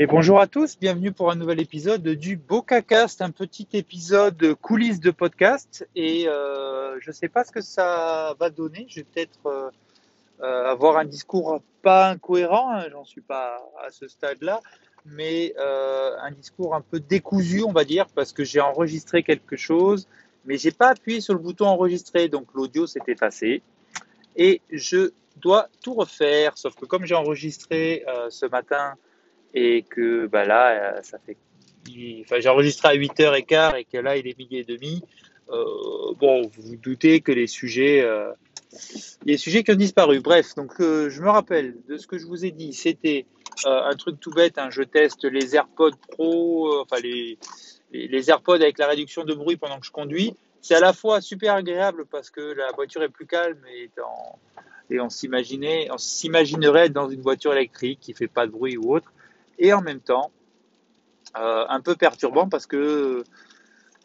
Et bonjour à tous, bienvenue pour un nouvel épisode du BocaCast, un petit épisode coulisses de podcast. Et euh, je ne sais pas ce que ça va donner. Je vais peut-être euh, euh, avoir un discours pas incohérent, hein, j'en suis pas à ce stade-là, mais un discours un peu décousu, on va dire, parce que j'ai enregistré quelque chose, mais j'ai pas appuyé sur le bouton enregistrer, donc l'audio s'est effacé. Et je dois tout refaire, sauf que comme j'ai enregistré ce matin et que bah là, euh, ça fait. Enfin, j'ai enregistré à 8h15 et que là, il est midi et demi. Euh, bon, vous vous doutez que les sujets, euh, les sujets qui ont disparu. Bref, donc je me rappelle de ce que je vous ai dit. C'était un truc tout bête. Hein, je teste les AirPods Pro, enfin les, les, AirPods avec la réduction de bruit pendant que je conduis. C'est à la fois super agréable parce que la voiture est plus calme et, et on s'imaginait, on s'imaginerait dans une voiture électrique qui fait pas de bruit ou autre et en même temps euh, un peu perturbant parce que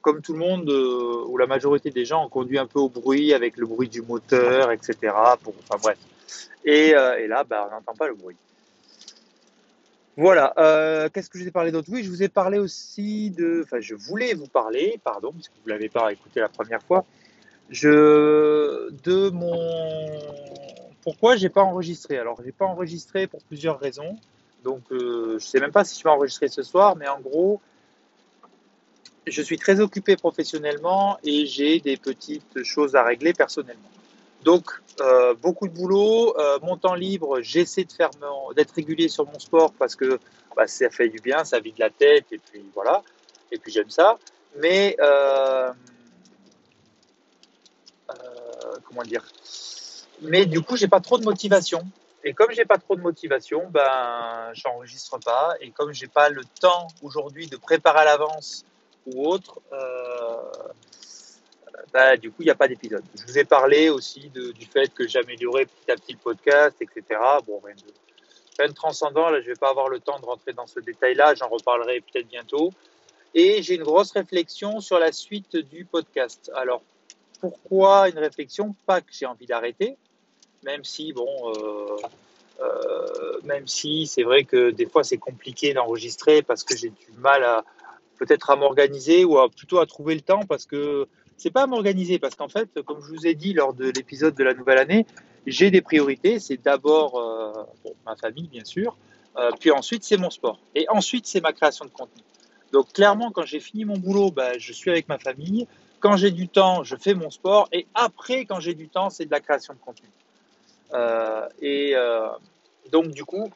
comme tout le monde euh, ou la majorité des gens on conduit un peu au bruit avec le bruit du moteur, etc. Pour, enfin bref. Et, euh, là, bah, on n'entend pas le bruit. Voilà. Qu'est-ce que je vous ai parlé d'autre? Oui, je vous ai parlé aussi de. Enfin, je voulais vous parler, pardon, parce que vous ne l'avez pas écouté la première fois. Je de mon pourquoi j'ai pas enregistré? Alors, j'ai pas enregistré pour plusieurs raisons. Donc, euh, je ne sais même pas si je vais enregistrer ce soir, mais en gros, je suis très occupé professionnellement et j'ai des petites choses à régler personnellement. Donc, euh, beaucoup de boulot. Euh, mon temps libre, j'essaie d'être régulier sur mon sport parce que bah, ça fait du bien, ça vide la tête et puis voilà. Et puis j'aime ça. Mais comment dire? Mais du coup, j'ai pas trop de motivation. Et comme j'ai pas trop de motivation, ben j'enregistre pas. Et comme j'ai pas le temps aujourd'hui de préparer à l'avance ou autre, euh, ben, du coup il n'y a pas d'épisode. Je vous ai parlé aussi du fait que j'améliorais petit à petit le podcast, etc. Bon, rien de, rien de transcendant. Là, je vais pas avoir le temps de rentrer dans ce détail-là. J'en reparlerai peut-être bientôt. Et j'ai une grosse réflexion sur la suite du podcast. Alors, pourquoi une réflexion? Pas que j'ai envie d'arrêter, même si, bon, euh, euh, même si c'est vrai que des fois c'est compliqué d'enregistrer parce que j'ai du mal à peut-être à m'organiser ou plutôt à trouver le temps parce que c'est pas à m'organiser parce qu'en fait, comme je vous ai dit lors de l'épisode de la nouvelle année, j'ai des priorités. C'est d'abord euh, ma famille, bien sûr, puis ensuite c'est mon sport et ensuite c'est ma création de contenu. Donc clairement, quand j'ai fini mon boulot, bah, je suis avec ma famille. Quand j'ai du temps, je fais mon sport et après, quand j'ai du temps, c'est de la création de contenu. Euh, et euh, donc, du coup,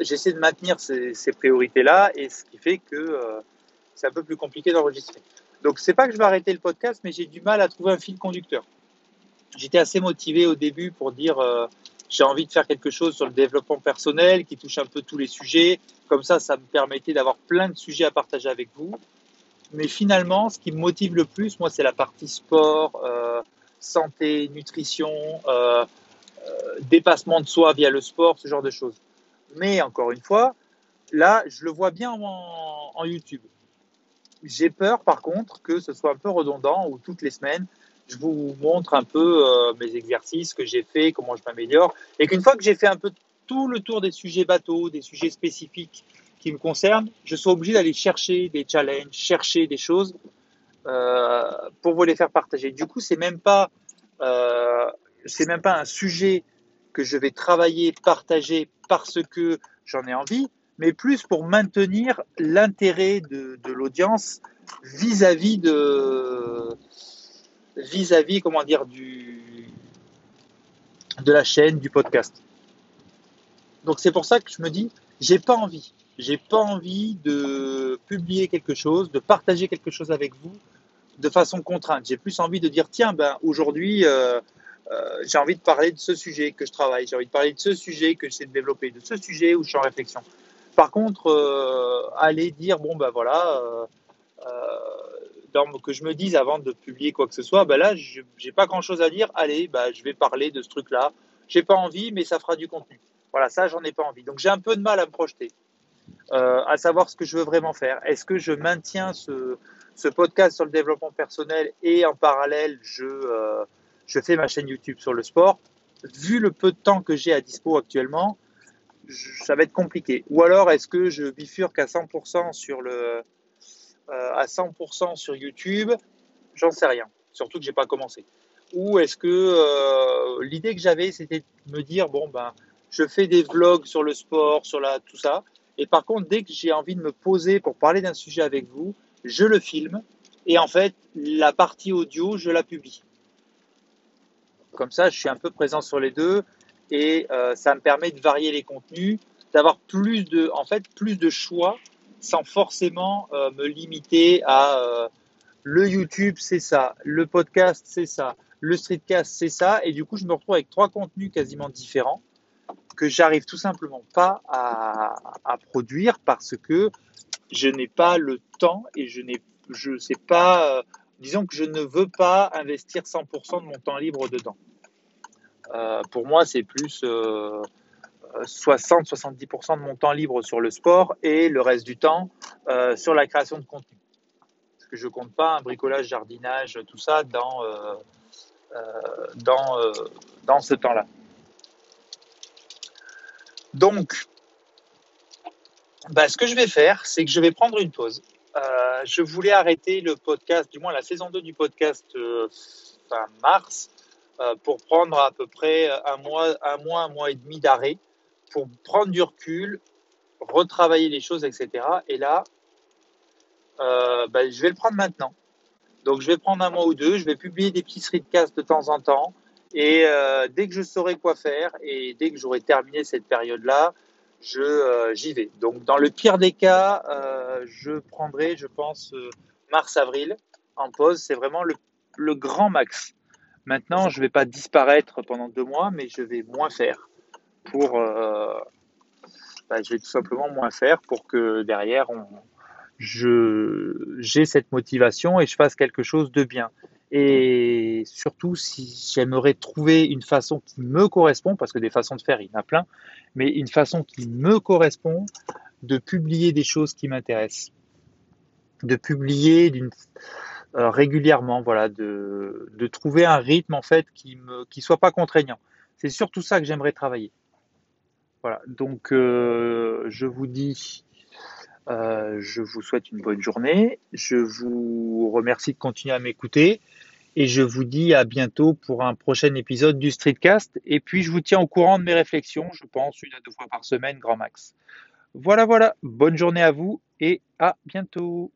j'essaie de maintenir ces, priorités-là et ce qui fait que euh, c'est un peu plus compliqué d'enregistrer. Donc, c'est pas que je vais arrêter le podcast, mais j'ai du mal à trouver un fil conducteur. J'étais assez motivé au début pour dire j'ai envie de faire quelque chose sur le développement personnel qui touche un peu tous les sujets. Comme ça, ça me permettait d'avoir plein de sujets à partager avec vous. Mais finalement, ce qui me motive le plus, moi, c'est la partie sport, santé, nutrition, euh, euh, dépassement de soi via le sport, ce genre de choses. Mais encore une fois, là, je le vois bien en, YouTube. J'ai peur, par contre, que ce soit un peu redondant ou toutes les semaines, je vous montre un peu euh, mes exercices que j'ai fait, comment je m'améliore, et qu'une fois que j'ai fait un peu tout le tour des sujets bateaux, des sujets spécifiques qui me concernent, je sois obligé d'aller chercher des challenges, chercher des choses pour vous les faire partager. Du coup, c'est même pas euh, même pas un sujet que je vais travailler, partager parce que j'en ai envie, mais plus pour maintenir l'intérêt de, de l'audience vis-à-vis de vis-à-vis comment dire du de la chaîne du podcast. Donc c'est pour ça que je me dis j'ai pas envie, j'ai pas envie de publier quelque chose, de partager quelque chose avec vous de façon contrainte. J'ai plus envie de dire tiens ben aujourd'hui euh, euh, j'ai envie de parler de ce sujet que je travaille, j'ai envie de parler de ce sujet que j'essaie de développer, de ce sujet où je suis en réflexion. Par contre, euh, aller dire bon ben voilà, que je me dise avant de publier quoi que ce soit, ben là j'ai pas grand chose à dire. Allez, ben, je vais parler de ce truc-là. J'ai pas envie, mais ça fera du contenu. Voilà, ça j'en ai pas envie. Donc j'ai un peu de mal à me projeter, à savoir ce que je veux vraiment faire. Est-ce que je maintiens ce podcast sur le développement personnel et en parallèle, je, euh, je fais ma chaîne YouTube sur le sport? Vu le peu de temps que j'ai à dispo actuellement, ça va être compliqué. Ou alors, est-ce que je bifurque à 100% sur le, euh, à 100% sur YouTube? J'en sais rien. Surtout que j'ai pas commencé. Ou est-ce que euh, l'idée que j'avais, c'était de me dire bon ben, je fais des vlogs sur le sport, sur tout ça. Et par contre, dès que j'ai envie de me poser pour parler d'un sujet avec vous, je le filme et en fait, la partie audio, je la publie. Comme ça, je suis un peu présent sur les deux et euh, ça me permet de varier les contenus, d'avoir plus de, en fait, plus de choix sans forcément euh, me limiter à euh, le YouTube, c'est ça, le podcast, c'est ça, le streetcast, c'est ça, et du coup, je me retrouve avec trois contenus quasiment différents que j'arrive tout simplement pas à, produire parce que je n'ai pas le temps et je n'ai, je sais pas, disons que je ne veux pas investir 100% de mon temps libre dedans. Euh, pour moi, c'est plus 60-70% de mon temps libre sur le sport et le reste du temps euh, sur la création de contenu. Parce que je ne compte pas un bricolage, jardinage, tout ça dans, euh, dans, dans ce temps-là. Donc, bah, ce que je vais faire, c'est que je vais prendre une pause. je voulais arrêter le podcast, du moins la saison 2 du podcast fin mars, euh, pour prendre à peu près un mois, un mois, un mois et demi d'arrêt pour prendre du recul, retravailler les choses, etc. Et là, euh, ben, je vais le prendre maintenant. Donc, je vais prendre un mois ou deux, je vais publier des petits streetcasts de temps en temps. Et euh, dès que je saurai quoi faire et dès que j'aurai terminé cette période-là, je j'y vais. Donc, dans le pire des cas, je prendrai, je pense, mars-avril en pause. C'est vraiment le, le grand max. Maintenant, je ne vais pas disparaître pendant deux mois, mais je vais moins faire pour. Euh, bah, je vais tout simplement moins faire pour que derrière, je, j'ai cette motivation et je fasse quelque chose de bien. Et surtout, si j'aimerais trouver une façon qui me correspond, parce que des façons de faire, il y en a plein, mais une façon qui me correspond de publier des choses qui m'intéressent, de publier euh, régulièrement, voilà, de, de, trouver un rythme en fait qui me qui soit pas contraignant. C'est surtout ça que j'aimerais travailler. Voilà, donc euh, je vous dis, euh, je vous souhaite une bonne journée. Je vous remercie de continuer à m'écouter et je vous dis à bientôt pour un prochain épisode du Streetcast. Et puis je vous tiens au courant de mes réflexions, je pense une à deux fois par semaine, grand max. Voilà, voilà. Bonne journée à vous et à bientôt.